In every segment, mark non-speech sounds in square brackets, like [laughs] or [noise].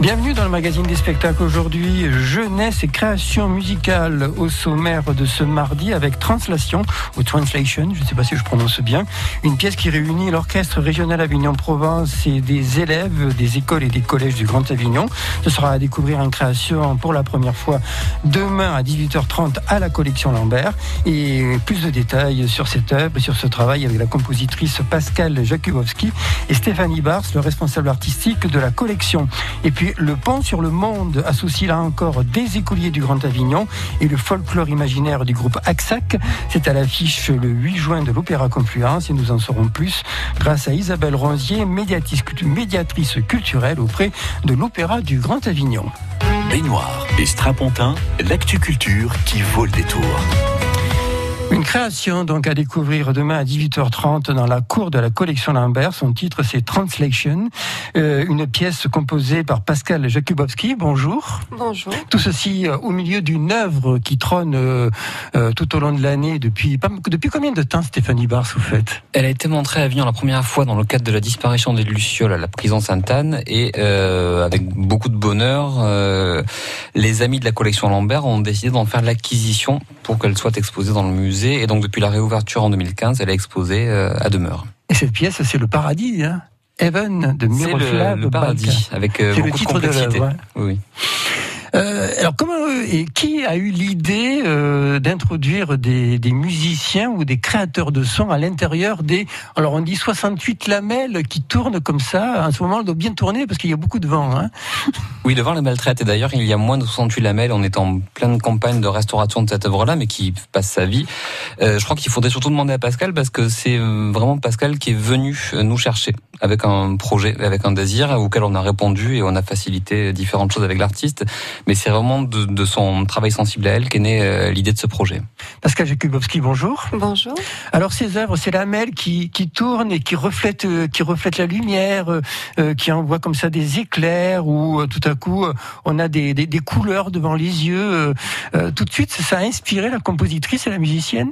Bienvenue dans le magazine des spectacles aujourd'hui, jeunesse et création musicale au sommaire de ce mardi avec Translation ou Translation, je ne sais pas si je prononce bien, une pièce qui réunit l'orchestre régional Avignon-Provence et des élèves des écoles et des collèges du Grand Avignon. Ce sera à découvrir en création pour la première fois demain à 18h30 à la collection Lambert et plus de détails sur cette œuvre, sur ce travail avec la compositrice Pascal Jakubowski et Stéphanie Bars, le responsable artistique de la collection. Et puis le pont sur le monde associe là encore des écoliers du Grand Avignon et le folklore imaginaire du groupe Axac. C'est à l'affiche le 8 juin de l'Opéra Confluence et nous en saurons plus grâce à Isabelle Ronzier, médiatrice, culturelle auprès de l'Opéra du Grand Avignon. Baignoire et Strapontin, l'actu culture qui vaut le détour. Une création donc à découvrir demain à 18h30 dans la cour de la collection Lambert. Son titre c'est Translation, euh, une pièce composée par Pascal Jakubowski. Bonjour. Bonjour. Tout ceci euh, au milieu d'une œuvre qui trône euh, euh, tout au long de l'année depuis depuis combien de temps Stéphanie Bars vous faites? Elle a été montrée à Avignon la première fois dans le cadre de la disparition des Lucioles à la prison Sainte-Anne et euh, avec beaucoup de bonheur, euh, les amis de la collection Lambert ont décidé d'en faire l'acquisition pour qu'elle soit exposée dans le musée et donc depuis la réouverture en 2015, elle est exposée euh, à demeure. Et cette pièce, c'est le paradis, hein Heaven de Miroslav le, le paradis, avec euh, beaucoup le titre de de complexité. hein. oui. Euh, alors comment euh, et qui a eu l'idée euh, d'introduire des, des musiciens ou des créateurs de sons à l'intérieur des alors on dit 68 lamelles qui tournent comme ça en ce moment elles doivent bien tourner parce qu'il y a beaucoup de vent hein. [laughs] Oui, devant les maltraites. Et d'ailleurs, il y a moins de 68 lamelles. On est en pleine campagne de restauration de cette œuvre-là, mais qui passe sa vie. Euh, je crois qu'il faudrait surtout demander à Pascal, parce que c'est euh, vraiment Pascal qui est venu euh, nous chercher avec un projet, avec un désir auquel on a répondu et on a facilité différentes choses avec l'artiste. Mais c'est vraiment de, de son travail sensible à elle qu'est née euh, l'idée de ce projet. Pascal Jakubowski bonjour. Bonjour. Alors ces œuvres c'est lamelles qui, qui tournent et qui reflètent euh, qui reflètent la lumière euh, euh, qui envoient comme ça des éclairs ou euh, tout à coup euh, on a des, des, des couleurs devant les yeux euh, euh, tout de suite ça a inspiré la compositrice et la musicienne?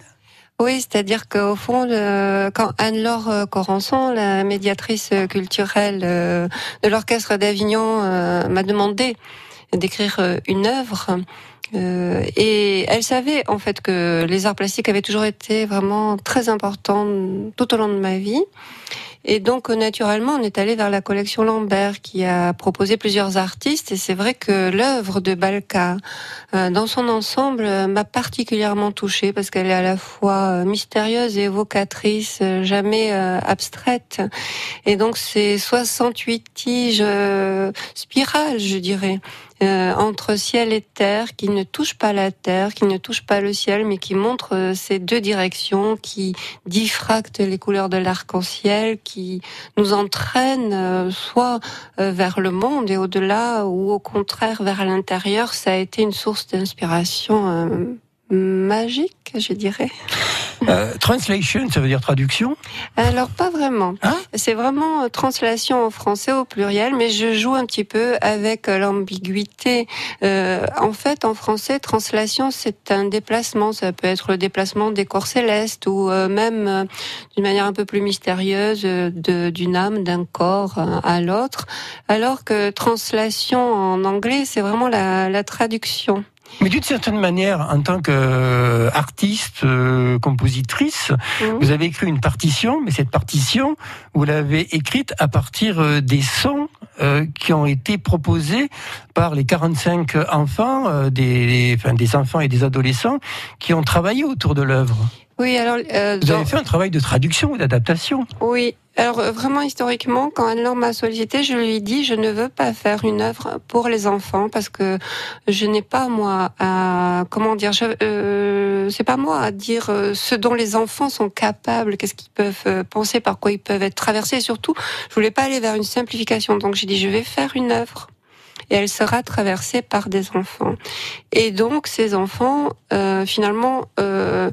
Oui, c'est-à-dire qu'au fond, le- quand Anne-Laure Corançon, la médiatrice culturelle euh, de l'Orchestre d'Avignon, euh, m'a demandé d'écrire euh, une œuvre, euh, et elle savait en fait que les arts plastiques avaient toujours été vraiment très importants tout au long de ma vie. Et donc, naturellement, on est allé vers la collection Lambert qui a proposé plusieurs artistes. Et c'est vrai que l'œuvre de Balka, euh, dans son ensemble, euh, m'a particulièrement touchée parce qu'elle est à la fois euh, mystérieuse et évocatrice, jamais abstraite. Et donc, c'est 68 tiges spirales, je dirais. Euh, entre ciel et terre, qui ne touchent pas la terre, qui ne touchent pas le ciel, mais qui montrent euh, ces deux directions, qui diffractent les couleurs de l'arc-en-ciel, qui nous entraînent euh, soit vers le monde et au-delà, ou au contraire vers l'intérieur. Ça a été une source d'inspiration magique, je dirais. Euh, translation ça veut dire traduction Alors pas vraiment. Hein c'est vraiment euh, translation en français au pluriel, mais je joue un petit peu avec euh, l'ambiguïté. Euh, en fait, en français, translation c'est un déplacement. Ça peut être le déplacement des corps célestes ou même d'une manière un peu plus mystérieuse d'une âme, d'un corps à l'autre. Alors que translation en anglais, c'est vraiment la, la traduction. Mais d'une certaine manière, en tant qu'artiste, compositrice, Mhm. vous avez écrit une partition, mais cette partition, vous l'avez écrite à partir euh, des sons euh, qui ont été proposés par les 45 enfants, euh, des, enfin, des enfants et des adolescents qui ont travaillé autour de l'œuvre. Oui, alors euh, Vous avez fait un travail de traduction ou d'adaptation. Oui. Alors euh, vraiment historiquement, quand Anne-Laure m'a sollicité, je lui ai dit je ne veux pas faire une œuvre pour les enfants parce que je n'ai pas moi à comment dire, euh, c'est pas moi à dire euh, ce dont les enfants sont capables, qu'est-ce qu'ils peuvent euh, penser, par quoi ils peuvent être traversés. Et surtout, je voulais pas aller vers une simplification. Donc j'ai dit je vais faire une œuvre et elle sera traversée par des enfants. Et donc ces enfants, euh, finalement. Euh,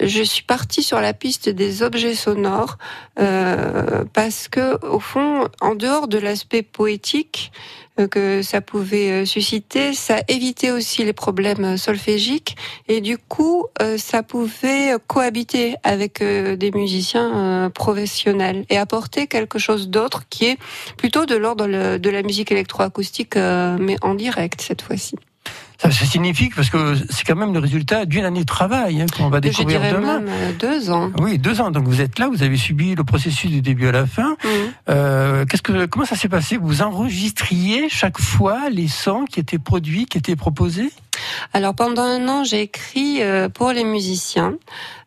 je suis partie sur la piste des objets sonores euh, parce que, au fond, en dehors de l'aspect poétique euh, que ça pouvait euh, susciter, ça évitait aussi les problèmes solfégiques et du coup, euh, ça pouvait cohabiter avec des musiciens professionnels et apporter quelque chose d'autre qui est plutôt de l'ordre de la musique électroacoustique, mais en direct cette fois-ci. Ça, c'est signifique parce que c'est quand même le résultat d'une année de travail hein, qu'on va découvrir Je demain. Même euh, deux ans. Oui, deux ans. Donc vous êtes là, vous avez subi le processus du début à la fin. Mmh. Euh, qu'est-ce que, comment ça s'est passé? Vous enregistriez chaque fois les sons qui étaient produits, qui étaient proposés? Alors pendant un an, j'ai écrit euh, pour les musiciens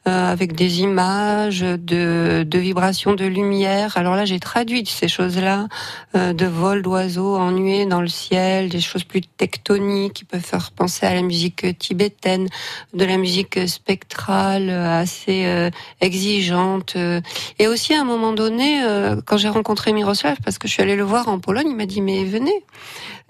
avec des images de, de vibrations de lumière. Alors là, j'ai traduit ces choses-là, euh, de vol d'oiseaux ennuyés dans le ciel, des choses plus tectoniques qui peuvent faire penser à la musique tibétaine, de la musique spectrale assez exigeante. Et aussi à un moment donné, quand j'ai rencontré Miroslav, parce que je suis allée le voir en Pologne, il m'a dit mais venez.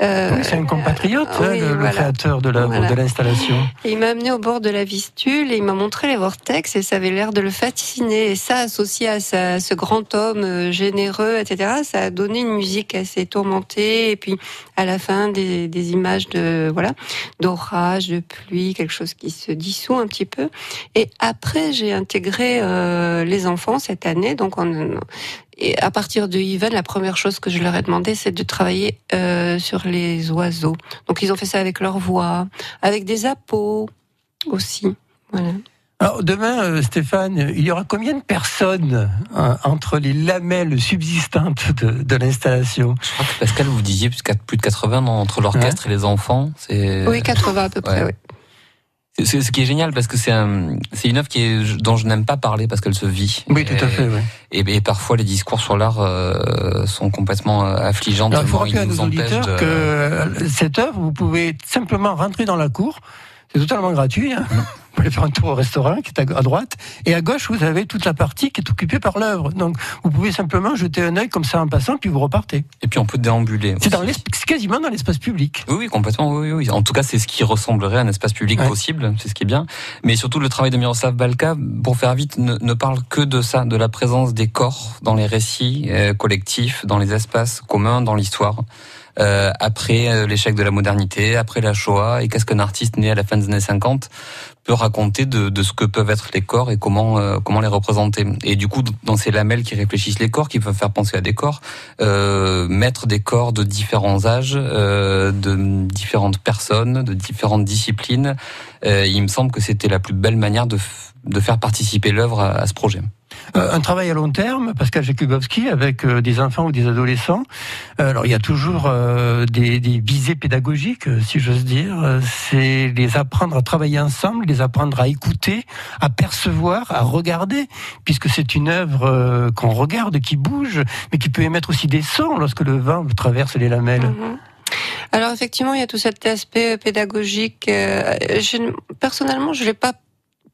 Oui, c'est un compatriote, hein, le, créateur de la de l'installation. Il m'a amené au bord de la Vistule et il m'a montré les vortex et ça avait l'air de le fasciner. Et ça, associé à ce grand homme euh, généreux, etc., ça a donné une musique assez tourmentée. Et puis, à la fin, des, des images de voilà d'orage, de pluie, quelque chose qui se dissout un petit peu. Et après, j'ai intégré euh, les enfants cette année. Donc, on, et à partir de Even, la première chose que je leur ai demandé, c'est de travailler euh, sur les oiseaux. Donc ils ont fait ça avec leur voix, avec des appos aussi. Voilà. Alors demain, euh, Stéphane, il y aura combien de personnes euh, entre les lamelles subsistantes de, de l'installation? Je crois que Pascal, vous disiez plus de 80 entre l'orchestre et les enfants. Oui, 80 à peu près. Oui. Ce qui est génial parce que c'est un, c'est une œuvre qui est, dont je n'aime pas parler parce qu'elle se vit. Oui, tout à fait. Oui. Et, et, parfois les discours sur l'art euh, sont complètement euh, affligeants. il faut rappeler à nos auditeurs de... que cette œuvre, vous pouvez simplement rentrer dans la cour. C'est totalement gratuit. Hein. [laughs] Vous pouvez faire un tour au restaurant qui est à droite, et à gauche vous avez toute la partie qui est occupée par l'œuvre. Donc vous pouvez simplement jeter un œil comme ça en passant, puis vous repartez. Et puis on peut déambuler. C'est dans quasiment dans l'espace public. Oui, oui, complètement. Oui, oui. En tout cas, c'est ce qui ressemblerait à un espace public possible. C'est ce qui est bien. Mais surtout, le travail de Miroslav Balka, pour faire vite, ne, parle que de ça, de la présence des corps dans les récits euh, collectifs, dans les espaces communs, dans l'histoire. Euh, après euh, l'échec de la modernité, après la Shoah, et qu'est-ce qu'un artiste né à la fin des années 50 peut raconter de, de ce que peuvent être les corps et comment euh, comment les représenter. Et du coup, dans ces lamelles qui réfléchissent les corps, qui peuvent faire penser à des corps, euh, mettre des corps de différents âges, euh, de différentes personnes, de différentes disciplines, il me semble que c'était la plus belle manière de, de faire participer l'œuvre à ce projet. Euh, un travail à long terme, Pascal Jakubowski, avec euh, des enfants ou des adolescents. Euh, alors il y a toujours des, des, visées pédagogiques, si j'ose dire. C'est les apprendre à travailler ensemble, les apprendre à écouter, à percevoir, à regarder, puisque c'est une œuvre qu'on regarde, qui bouge, mais qui peut émettre aussi des sons lorsque le vent traverse les lamelles. Mhm. Alors effectivement, il y a tout cet aspect pédagogique. Je, personnellement, je l'ai pas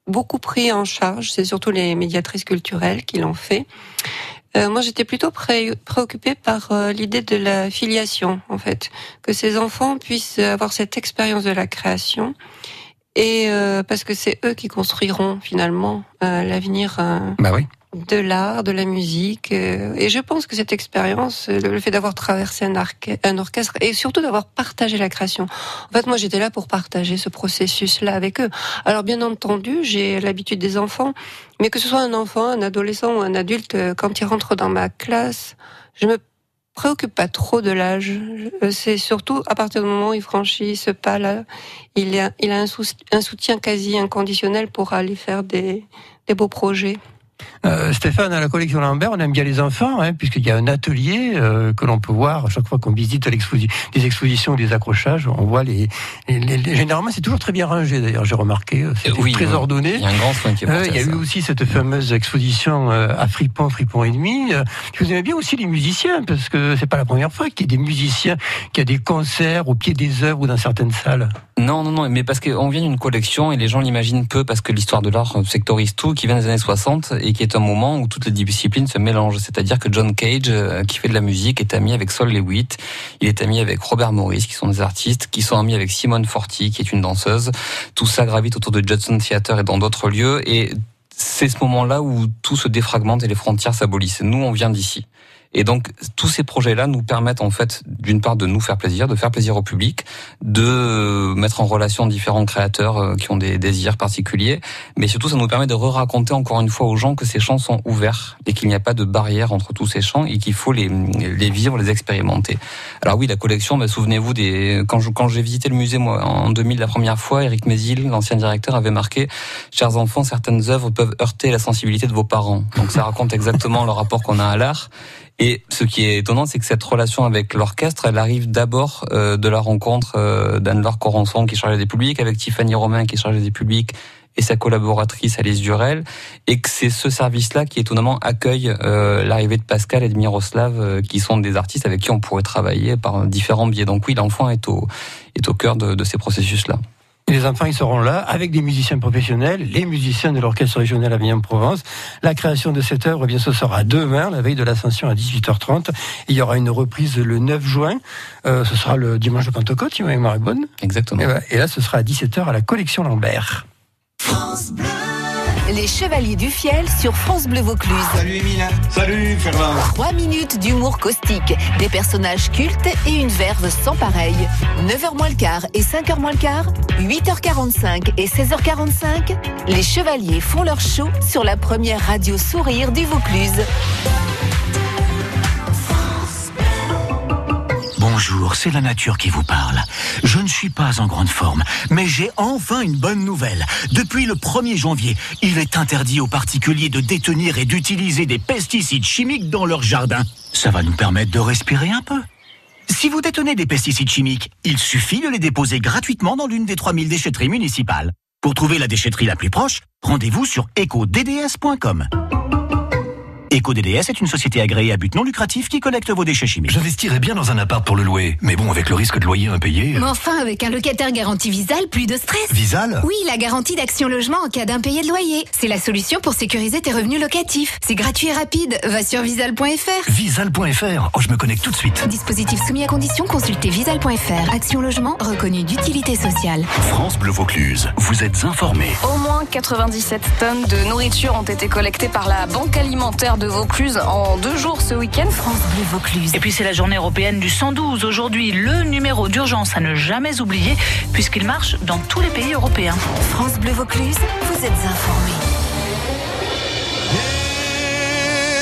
beaucoup pris en charge. C'est surtout les médiatrices culturelles qui l'ont fait. Euh, moi, j'étais plutôt préoccupée par euh, l'idée de la filiation, en fait, que ces enfants puissent avoir cette expérience de la création, et euh, parce que c'est eux qui construiront finalement l'avenir. bah oui de l'art, de la musique. Euh, et je pense que cette expérience, le fait d'avoir traversé un, orchestre et surtout d'avoir partagé la création. En fait, moi, j'étais là pour partager ce processus-là avec eux. Alors, bien entendu, j'ai l'habitude des enfants, mais que ce soit un enfant, un adolescent ou un adulte, euh, quand il rentre dans ma classe, je me préoccupe pas trop de l'âge. C'est surtout à partir du moment où il franchit ce pas-là, il a, un, soutien quasi inconditionnel pour aller faire des beaux projets. Euh, Stéphane, à la collection Lambert, on aime bien les enfants, hein, puisqu'il y a un atelier euh, que l'on peut voir à chaque fois qu'on visite des expositions ou des accrochages. On voit les, généralement c'est toujours très bien rangé. D'ailleurs, j'ai remarqué, euh, c'est très ordonné. Il y a un grand soin qui est Il y a eu aussi cette fameuse exposition à Fripon, Fripon et demi. Je vous aimais bien aussi les musiciens, parce que c'est pas la première fois qu'il y a des musiciens, qu'il y a des concerts au pied des œuvres ou dans certaines salles. Non, non, non, mais parce qu'on vient d'une collection et les gens l'imaginent peu parce que l'histoire de l'art sectorise tout, qui vient des années 60 et qui est un moment où toutes les disciplines se mélangent. C'est-à-dire que John Cage, euh, qui fait de la musique, est ami avec Sol Lewitt, il est ami avec Robert Morris, qui sont des artistes, qui sont amis avec Simone Forti, qui est une danseuse. Tout ça gravite autour de Judson Theater et dans d'autres lieux. Et c'est ce moment-là où tout se défragmente et les frontières s'abolissent. Nous, on vient d'ici. Et donc tous ces projets-là nous permettent en fait d'une part de nous faire plaisir, de faire plaisir au public, de mettre en relation différents créateurs euh, qui ont des désirs particuliers, mais surtout ça nous permet de re-raconter encore une fois aux gens que ces champs sont ouverts et qu'il n'y a pas de barrière entre tous ces champs et qu'il faut les, les vivre, les expérimenter. Alors oui, la collection, bah, souvenez-vous des quand je, quand j'ai visité le musée moi en 2000 la première fois, Eric Mézil, l'ancien directeur, avait marqué "Chers enfants, certaines œuvres peuvent heurter la sensibilité de vos parents." Donc ça raconte exactement le rapport qu'on a à l'art. Et ce qui est étonnant, c'est que cette relation avec l'orchestre, elle arrive d'abord euh, de la rencontre euh, d'Anne-Laure Corançon, qui est chargée des publics, avec Tiffany Romain, qui est chargée des publics, et sa collaboratrice Alice Durel, et que c'est ce service-là qui étonnamment accueille euh, l'arrivée de Pascal et de Miroslav, euh, qui sont des artistes avec qui on pourrait travailler par différents biais. Donc oui, l'enfant est au, est au cœur de, de ces processus-là. Les enfants, ils seront là avec des musiciens professionnels, les musiciens de l'Orchestre régional Avignon-Provence. La création de cette œuvre, eh bien, ce sera demain, la veille de l'Ascension à 18h30. Il y aura une reprise le 9 juin. Euh, ce sera le dimanche de Pentecôte, il m'a bonne. Exactement. Et, et, là, ce sera à 17h à la collection Lambert. France Bleu. Les Chevaliers du Fiel sur France Bleu Vaucluse. Salut Emile. Salut Fernand. 3 minutes d'humour caustique, des personnages cultes et une verve sans pareil. 9h moins le quart et 5h moins le quart, 8h45 et 16h45, les Chevaliers font leur show sur la première radio sourire du Vaucluse. Bonjour, c'est la nature qui vous parle. Je ne suis pas en grande forme, mais j'ai enfin une bonne nouvelle. Depuis le 1er janvier, il est interdit aux particuliers de détenir et d'utiliser des pesticides chimiques dans leur jardin. Ça va nous permettre de respirer un peu. Si vous détenez des pesticides chimiques, il suffit de les déposer gratuitement dans l'une des 3000 déchetteries municipales. Pour trouver la déchetterie la plus proche, rendez-vous sur ecodds.com. EcoDDS est une société agréée à but non lucratif qui collecte vos déchets chimiques. J'investirais bien dans un appart pour le louer, mais bon, avec le risque de loyer impayé. Mais enfin, avec un locataire garanti Visal, plus de stress. Visal Oui, la garantie d'action logement en cas d'impayé de loyer. C'est la solution pour sécuriser tes revenus locatifs. C'est gratuit et rapide. Va sur visal.fr. Visal.fr. Oh, je me connecte tout de suite. Dispositif soumis à condition, consultez visal.fr. Action logement reconnu d'utilité sociale. France Bleu Vaucluse, vous êtes informés. Au moins 97 tonnes de nourriture ont été collectées par la Banque alimentaire de Vaucluse en deux jours ce week-end. France Bleu Vaucluse. Et puis c'est la journée européenne du 112. Aujourd'hui, le numéro d'urgence à ne jamais oublier puisqu'il marche dans tous les pays européens. France Bleu Vaucluse, vous êtes informés.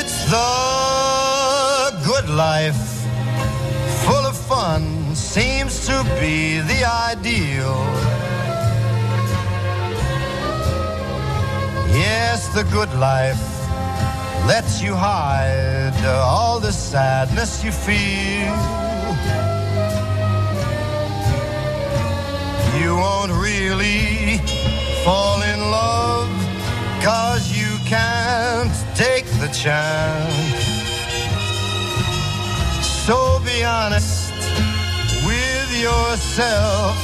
It's the good life. Full of fun seems to be the ideal. Yes, the good life lets you hide all the sadness you feel. You won't really fall in love cause you can't take the chance. So be honest with yourself.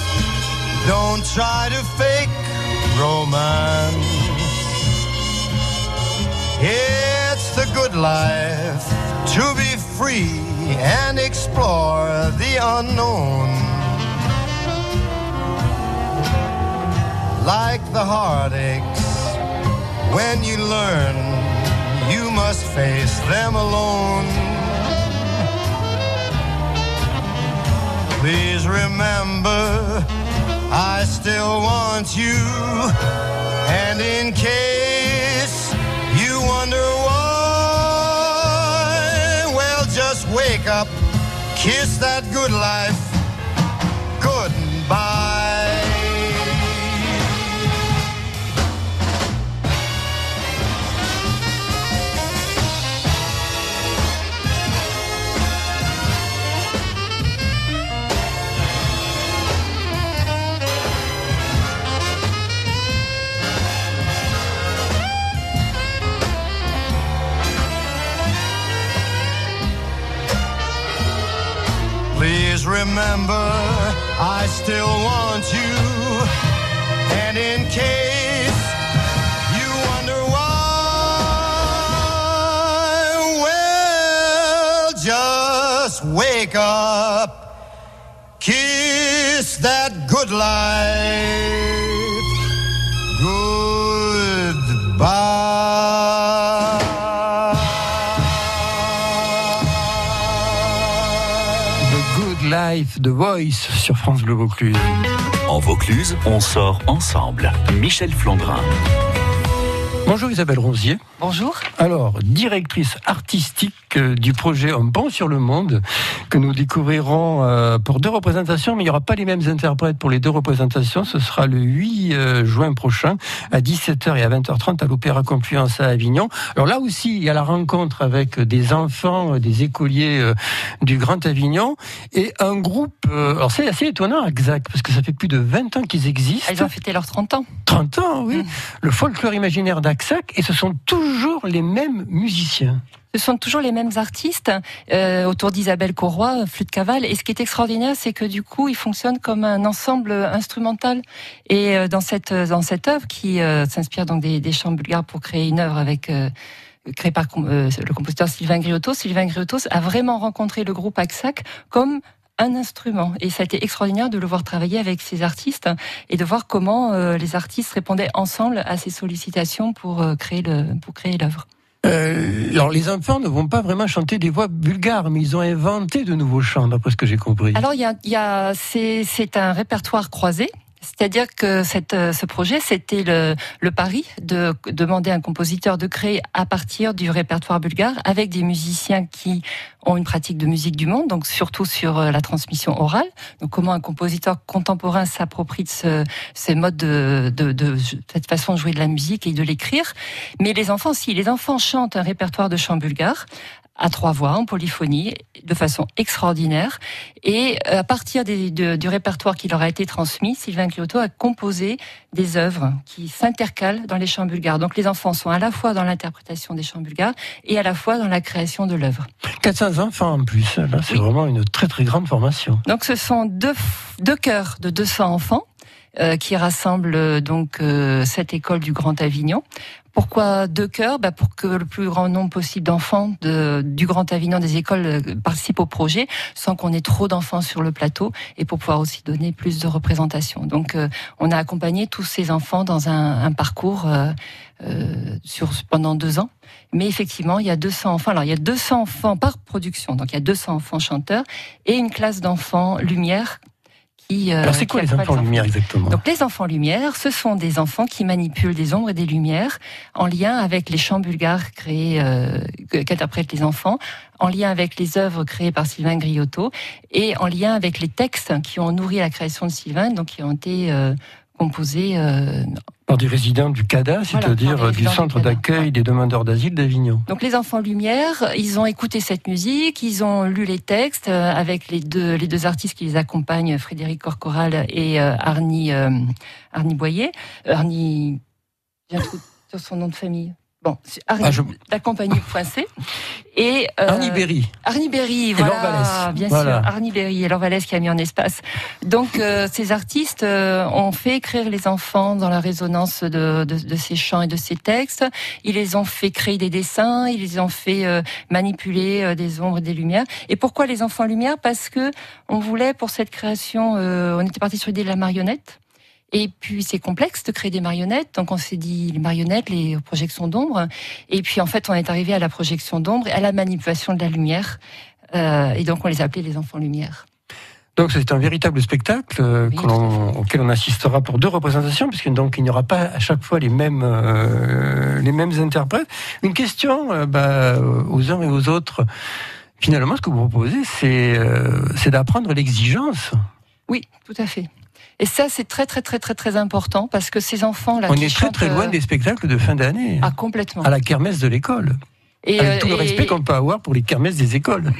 Don't try to fake romance. The good life to be free and explore the unknown. Like the heartaches, when you learn, you must face them alone. Please remember, I still want you, and in case wake up, kiss that good life The Voice sur France Bleu Vaucluse. En Vaucluse, on sort ensemble. Michel Flandrin. Bonjour Isabelle Rosier. Bonjour. Alors, directrice artistique euh, du projet Un pont sur le monde, que nous découvrirons euh, pour deux représentations, mais il n'y aura pas les mêmes interprètes pour les deux représentations. Ce sera le 8 euh, juin prochain à 17h et à 20h30 à l'Opéra Confluence à Avignon. Alors là aussi, il y a la rencontre avec des enfants, des écoliers du Grand Avignon et un groupe. Alors c'est assez étonnant, exact, parce que ça fait plus de 20 ans qu'ils existent. Ah, ils ont fêté leurs 30 ans. 30 ans, oui. Mmh. Le folklore imaginaire d'Axac et ce sont toujours les mêmes musiciens. Ce sont toujours les mêmes artistes euh, autour d'Isabelle Corroy, flûte cavale. Et ce qui est extraordinaire, c'est que du coup, ils fonctionnent comme un ensemble instrumental. Et euh, dans cette dans cette œuvre qui euh, s'inspire donc des, des, chants bulgares pour créer une œuvre avec euh, créée par le compositeur Sylvain Griotos. Sylvain Griotos a vraiment rencontré le groupe Axac comme un instrument. Et ça a été extraordinaire de le voir travailler avec ces artistes et de voir comment les artistes répondaient ensemble à ces sollicitations pour créer le pour créer l'œuvre. Euh, alors les enfants ne vont pas vraiment chanter des voix bulgares, mais ils ont inventé de nouveaux chants, d'après ce que j'ai compris. Alors il y a, y a c'est un répertoire croisé c'est-à-dire que cette, euh, ce projet, c'était le, le, pari de demander à un compositeur de créer à partir du répertoire bulgare avec des musiciens qui ont une pratique de musique du monde, donc surtout sur euh, la transmission orale. Donc comment un compositeur contemporain s'approprie de ce, ces modes de, de, de, cette façon de jouer de la musique et de l'écrire. Mais les enfants, si les enfants chantent un répertoire de chants bulgares à trois voix, en polyphonie, de façon extraordinaire. Et euh, à partir des, du répertoire qui leur a été transmis, Sylvain Kyoto a composé des œuvres qui s'intercalent dans les chants bulgares. Donc les enfants sont à la fois dans l'interprétation des chants bulgares et à la fois dans la création de l'œuvre. 400 enfants en plus, là c'est vraiment une très très grande formation. Donc ce sont deux, deux chœurs de 200 enfants euh, qui rassemblent euh, donc cette école du Grand Avignon. Pourquoi deux chœurs bah Pour que le plus grand nombre possible d'enfants de, du Grand Avignon des écoles euh, participent au projet sans qu'on ait trop d'enfants sur le plateau et pour pouvoir aussi donner plus de représentation. Donc euh, on a accompagné tous ces enfants dans un, un parcours euh, euh, sur, pendant deux ans. Mais effectivement, il y a 200 enfants. Alors il y a 200 enfants par production, donc il y a 200 enfants chanteurs et une classe d'enfants lumière euh, Alors c'est quoi les enfants lumière exactement Donc les enfants lumière, ce sont des enfants qui manipulent des ombres et des lumières en lien avec les chants bulgares créés euh, qu'interprètent les enfants, en lien avec les œuvres créées par Sylvain Griotto et en lien avec les textes qui ont nourri la création de Sylvain, donc qui ont été euh, composés euh, par des résidents du CADA, c'est-à-dire du centre d'accueil des demandeurs d'asile d'Avignon. Donc les enfants Lumière, ils ont écouté cette musique, ils ont lu les textes euh, avec les deux les deux artistes qui les accompagnent, Frédéric Corcoral et euh, Arnie euh, Arnie Boyer, Arnie j'ai sur son nom de famille. Bon, Arnie, ah, la compagnie Poincé. [laughs] Et, euh, Arnie Berry. Arnie Berry, voilà. Bien sûr, Arnie Berry et Laure Vallès qui a mis en espace. Donc, euh, ces artistes euh, ont fait écrire les enfants dans la résonance de, de, de, ces chants et de ces textes. Ils les ont fait créer des dessins, ils les ont fait euh, manipuler des ombres et des lumières. Et pourquoi les enfants lumière Parce que on voulait, pour cette création, on était parti sur l'idée de la marionnette. Et puis c'est complexe de créer des marionnettes, donc on s'est dit les marionnettes, les projections d'ombre. Et puis en fait on est arrivé à la projection d'ombre et à la manipulation de la lumière. Euh, et donc on les a appelés les enfants lumière. Donc c'est un véritable spectacle euh, auquel on assistera pour deux représentations, puisque donc il n'y aura pas à chaque fois les mêmes euh, les mêmes interprètes. Une question euh, bah, aux uns et aux autres. Finalement, ce que vous proposez, c'est euh, c'est d'apprendre l'exigence. Oui, tout à fait. Et ça, c'est très, très, très, très, très important parce que ces enfants-là. On est très, très loin des spectacles de fin d'année. Ah, complètement. À la kermesse de l'école. Et Avec tout le respect qu'on peut avoir pour les kermesses des écoles.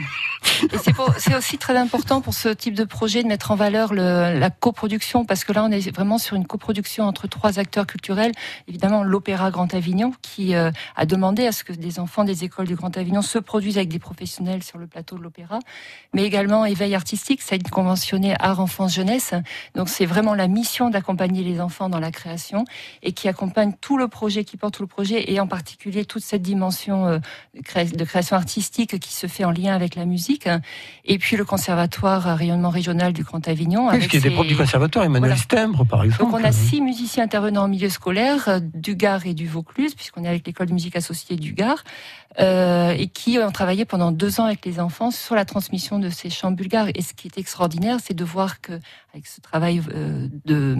C'est aussi très important pour ce type de projet de mettre en valeur le, la coproduction, parce que là, on est vraiment sur une coproduction entre trois acteurs culturels. Évidemment, l'Opéra Grand Avignon, qui euh, a demandé à ce que des enfants des écoles du Grand Avignon se produisent avec des professionnels sur le plateau de l'Opéra, mais également Éveil artistique, ça a une conventionnée Art Enfance Jeunesse. Donc c'est vraiment la mission d'accompagner les enfants dans la création et qui accompagne tout le projet, qui porte tout le projet, et en particulier toute cette dimension euh, de création artistique qui se fait en lien avec la musique. et puis le conservatoire à rayonnement régional du Grand Avignon. Oui, avec y a des profs du conservatoire, Emmanuel Voilà. Stembre, par exemple. Donc on a six musiciens intervenants en milieu scolaire euh, du Gard et du Vaucluse, puisqu'on est avec l'école de musique associée du Gard, euh, et qui ont travaillé pendant deux ans avec les enfants sur la transmission de ces chants bulgares. Et ce qui est extraordinaire, c'est de voir que avec ce travail euh, de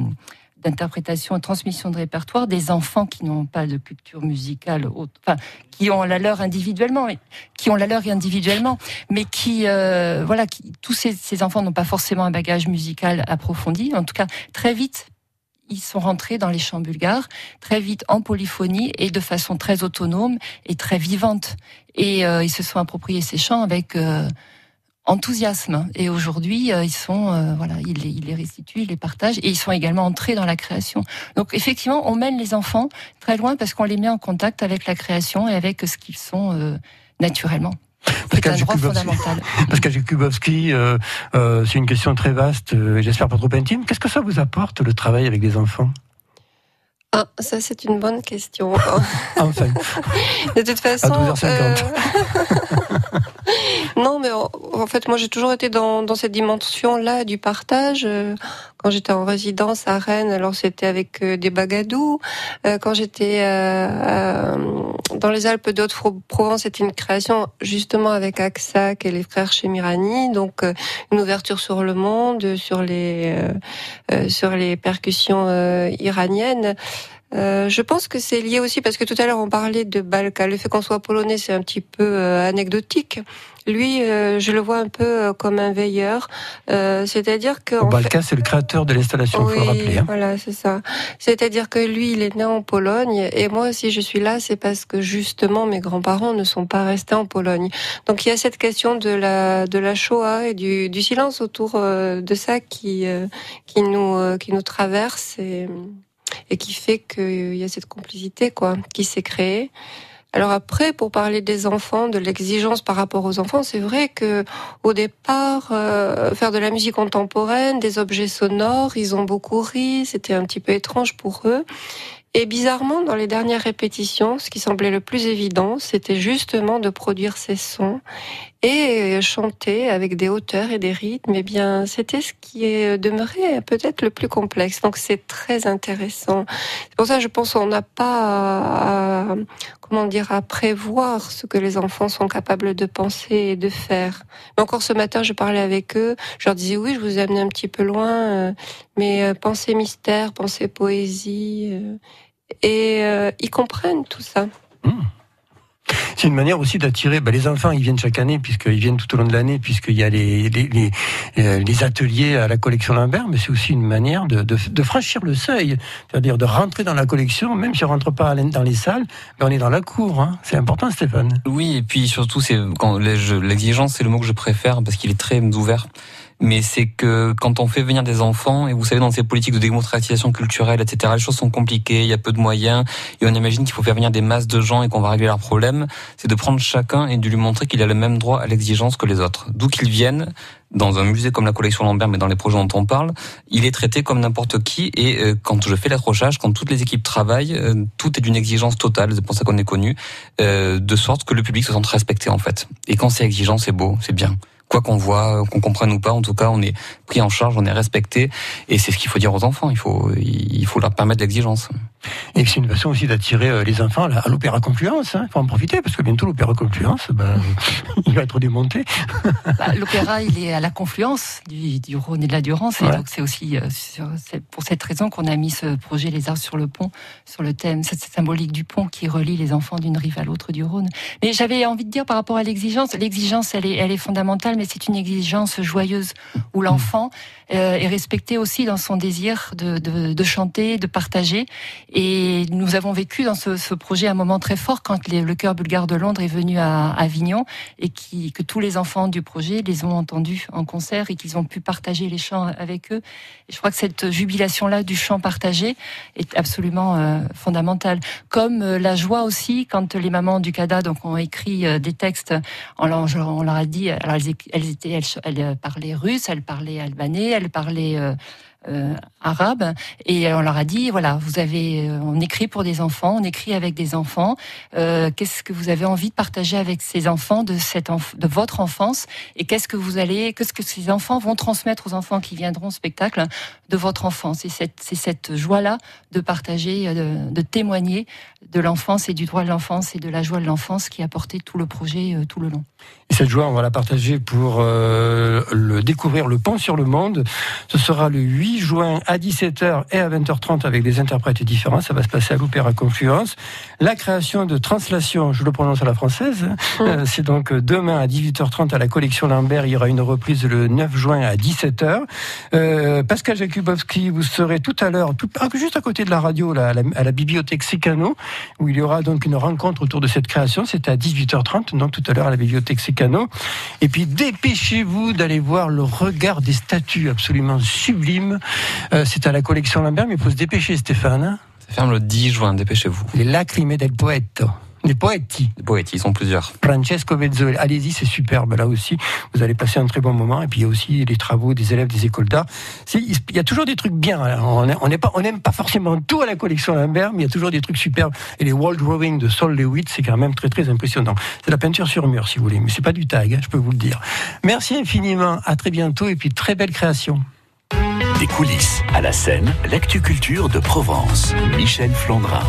d'interprétation et transmission de répertoire des enfants qui n'ont pas de culture musicale, enfin qui ont la leur individuellement, et- qui ont la leur individuellement, mais qui euh, voilà, qui, tous ces, ces enfants n'ont pas forcément un bagage musical approfondi. En tout cas, très vite, ils sont rentrés dans les chants bulgares, très vite en polyphonie et de façon très autonome et très vivante. Et euh, ils se sont appropriés ces chants avec euh, enthousiasme. Et aujourd'hui, euh, ils sont, euh, voilà, ils les, ils les restituent, ils les partagent, et ils sont également entrés dans la création. Donc effectivement, on mène les enfants très loin parce qu'on les met en contact avec la création et avec ce qu'ils sont euh, naturellement. C'est un droit Jakubowski. fondamental. [laughs] Pascal Jakubowski, euh, euh, c'est une question très vaste et j'espère pas trop intime. Qu'est-ce que ça vous apporte le travail avec des enfants? Ah, ça c'est une bonne question. Enfin, [laughs] De toute façon. à 12h50. euh, [laughs] non, mais en, en fait, moi j'ai toujours été dans, dans cette dimension-là du partage. Quand j'étais en résidence à Rennes, alors c'était avec euh, des bagadous. Euh, Quand j'étais euh, dans les Alpes de Haute-Provence, c'était une création justement avec Aksak et les frères Chemirani. Donc euh, une ouverture sur le monde, sur les sur les percussions iraniennes. Euh, je pense que c'est lié aussi parce que tout à l'heure on parlait de Balka. Le fait qu'on soit polonais, c'est un petit peu euh, anecdotique. Lui, euh, je le vois un peu euh, comme un veilleur, Euh, c'est-à-dire que en fait- Balka, c'est le créateur de l'installation, il faut le rappeler. hein. voilà, c'est ça. C'est-à-dire que lui, il est né en Pologne et moi, si je suis là, c'est parce que justement mes grands-parents ne sont pas restés en Pologne. Donc il y a cette question de la de la Shoah et du, du silence autour euh, de ça qui euh, qui nous euh, qui nous traverse et et qui fait qu'il y a cette complicité quoi qui s'est créée. Alors après, pour parler des enfants, de l'exigence par rapport aux enfants, c'est vrai que au départ, euh, faire de la musique contemporaine, des objets sonores, ils ont beaucoup ri, c'était un petit peu étrange pour eux. Et bizarrement, dans les dernières répétitions, ce qui semblait le plus évident, c'était justement de produire ces sons et chanter avec des hauteurs et des rythmes. Eh bien, c'était ce qui est demeuré peut-être le plus complexe. Donc, c'est très intéressant. C'est pour ça, je pense, qu'on n'a pas à- comment dire, à prévoir ce que les enfants sont capables de penser et de faire. Mais encore ce matin, je parlais avec eux. Je leur disais, oui, je vous ai amené un petit peu loin, euh, mais euh, pensez mystère, pensez poésie. euh, et ils comprennent tout ça. C'est une manière aussi d'attirer ben, les enfants. Ils viennent chaque année puisqu'ils viennent tout au long de l'année puisqu'il y a les les, les, euh, les ateliers à la collection Lambert, mais c'est aussi une manière de, de, de franchir le seuil, c'est-à-dire de rentrer dans la collection, même si on rentre pas dans les salles, mais on est dans la cour. Hein. C'est important, Stéphane. Oui, et puis surtout, c'est quand l'exigence, c'est le mot que je préfère parce qu'il est très ouvert. Mais c'est que quand on fait venir des enfants, et vous savez, dans ces politiques de démocratisation culturelle, etc., les choses sont compliquées, il y a peu de moyens, et on imagine qu'il faut faire venir des masses de gens et qu'on va régler leurs problèmes, c'est de prendre chacun et de lui montrer qu'il a le même droit à l'exigence que les autres. D'où qu'ils viennent, dans un musée comme la collection Lambert, mais dans les projets dont on parle, il est traité comme n'importe qui, et euh, quand je fais l'accrochage, quand toutes les équipes travaillent, euh, tout est d'une exigence totale, c'est pour ça qu'on est connu, euh, de sorte que le public se sente respecté en fait. Et quand c'est exigeant, c'est beau, c'est bien. Quoi qu'on voit, qu'on comprenne ou pas, en tout cas, on est pris en charge, on est respecté, et c'est ce qu'il faut dire aux enfants. Il faut, il faut leur permettre l'exigence. Et c'est une façon aussi d'attirer euh, les enfants à l'Opéra Confluence. Il faut en profiter parce que bientôt l'Opéra Confluence, ben, [laughs] il va être démonté. [laughs] Bah, L'opéra, il est à la confluence du, du Rhône et de la Durance, et Ouais. donc c'est aussi euh, sur- pour cette raison qu'on a mis ce projet Les Arts sur le pont, sur le thème, cette symbolique du pont qui relie les enfants d'une rive à l'autre du Rhône. Mais j'avais envie de dire par rapport à l'exigence, l'exigence, elle est, elle est fondamentale, mais c'est une exigence joyeuse où l'enfant euh, est respecté aussi dans son désir de, de, de chanter, de partager. Et nous avons vécu dans ce, ce projet un moment très fort quand les- le chœur bulgare de Londres est venu à Avignon et qui, que tous les enfants du projet les ont entendus en concert et qu'ils ont pu partager les chants avec eux. Et je crois que cette jubilation-là du chant partagé est absolument euh, fondamentale. Comme euh, la joie aussi quand les mamans du CADA donc, ont écrit euh, des textes, on leur, on leur a dit, alors elles, étaient, elles, elles parlaient russe, elles parlaient albanais, parlaient... euh, euh, et on leur a dit voilà vous avez euh, on écrit pour des enfants on écrit avec des enfants. Qu'est-ce que vous avez envie de partager avec ces enfants de cette de votre enfance? Et qu'est-ce que vous allez qu'est-ce que ces enfants vont transmettre aux enfants qui viendront au spectacle de votre enfance? Et c'est cette joie là de partager de témoigner de l'enfance et du droit de l'enfance et de la joie de l'enfance qui a porté tout le projet euh, tout le long Et cette joie, on va la partager pour euh, le découvrir le pont sur le monde. Ce sera le 8 juin à 17h et à 20h30 avec des interprètes différents. Ça va se passer à l'Opéra Confluence. La création de Translation, je le prononce à la française, euh, c'est donc demain à 18h30 à la collection Lambert. Il y aura une reprise le 9 juin à 17h. Euh, Pascal Jakubowski, vous serez tout à l'heure, ah, juste à côté de la radio, là, à, la, à la bibliothèque Secano, où il y aura donc une rencontre autour de cette création. C'est à 18h30, donc tout à l'heure à la bibliothèque Secano. Et puis dépêchez-vous d'aller voir le regard des statues absolument sublimes. Euh, c'est à la collection Lambert, mais il faut se dépêcher, Stéphane. hein. Ça ferme le 10 juin, dépêchez-vous. Les lacrime del poetto. Les poeti. Les poètes, ils sont plusieurs. Francesco Bezzoli. Allez-y, c'est superbe là aussi. Vous allez passer un très bon moment. Et puis il y a aussi les travaux des élèves des écoles d'art. Il y a toujours des trucs bien. hein. On est- on n'est pas, on n'aime pas forcément tout à la collection Lambert, mais il y a toujours des trucs superbes. Et les wall drawings de Sol Lewitt, c'est quand même très très impressionnant. C'est la peinture sur mur, si vous voulez, mais c'est pas du tag, hein, je peux vous le dire. Merci infiniment. À très bientôt et puis très belle création. Des coulisses à la scène, l'actu culture de Provence. Michel Flandrin.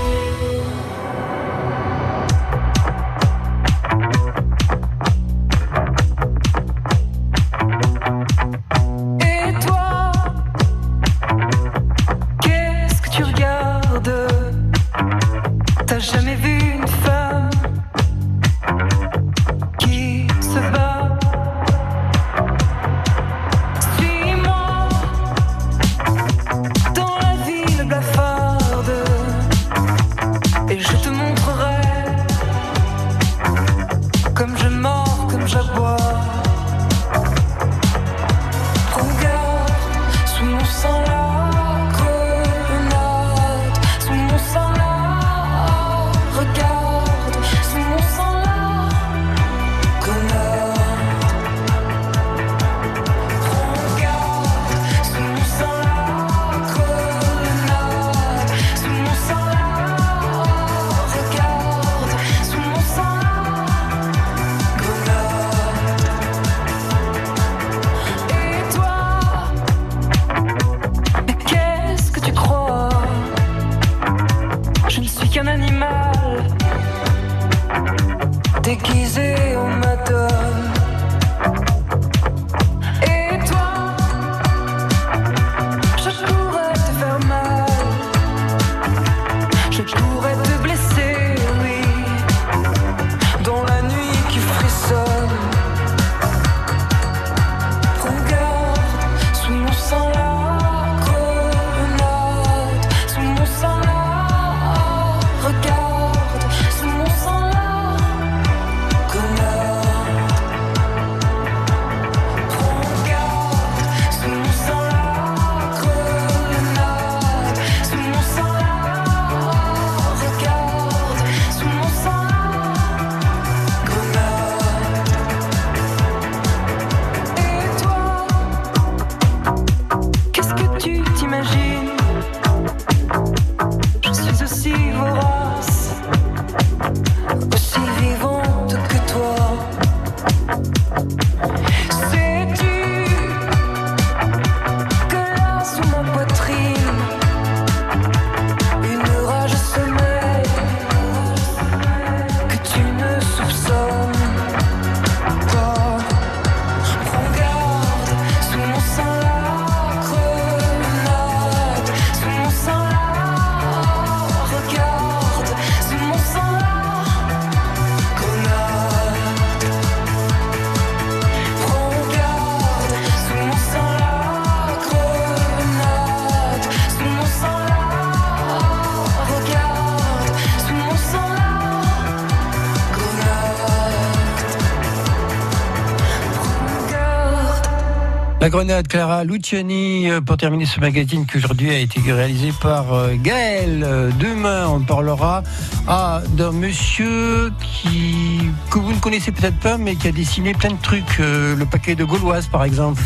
La grenade Clara Luciani euh, pour terminer ce magazine qui aujourd'hui a été réalisé par euh, Gaël. Euh, Demain, on parlera ah, d'un monsieur qui que vous ne connaissez peut-être pas, mais qui a dessiné plein de trucs. le paquet de Gauloise, par exemple,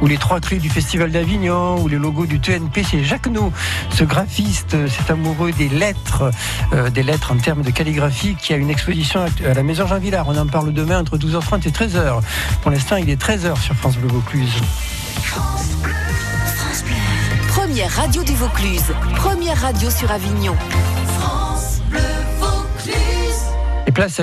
ou les trois clés du Festival d'Avignon, ou les logos du TNP. C'est Jacques No, ce graphiste, cet amoureux des lettres, des lettres en termes de calligraphie, qui a une exposition à la Maison Jean Villard. On en parle demain entre 12h30 et 13h. Pour l'instant, il est 13h sur France Bleu Vaucluse. Première radio du Vaucluse. Première radio sur Avignon. Et place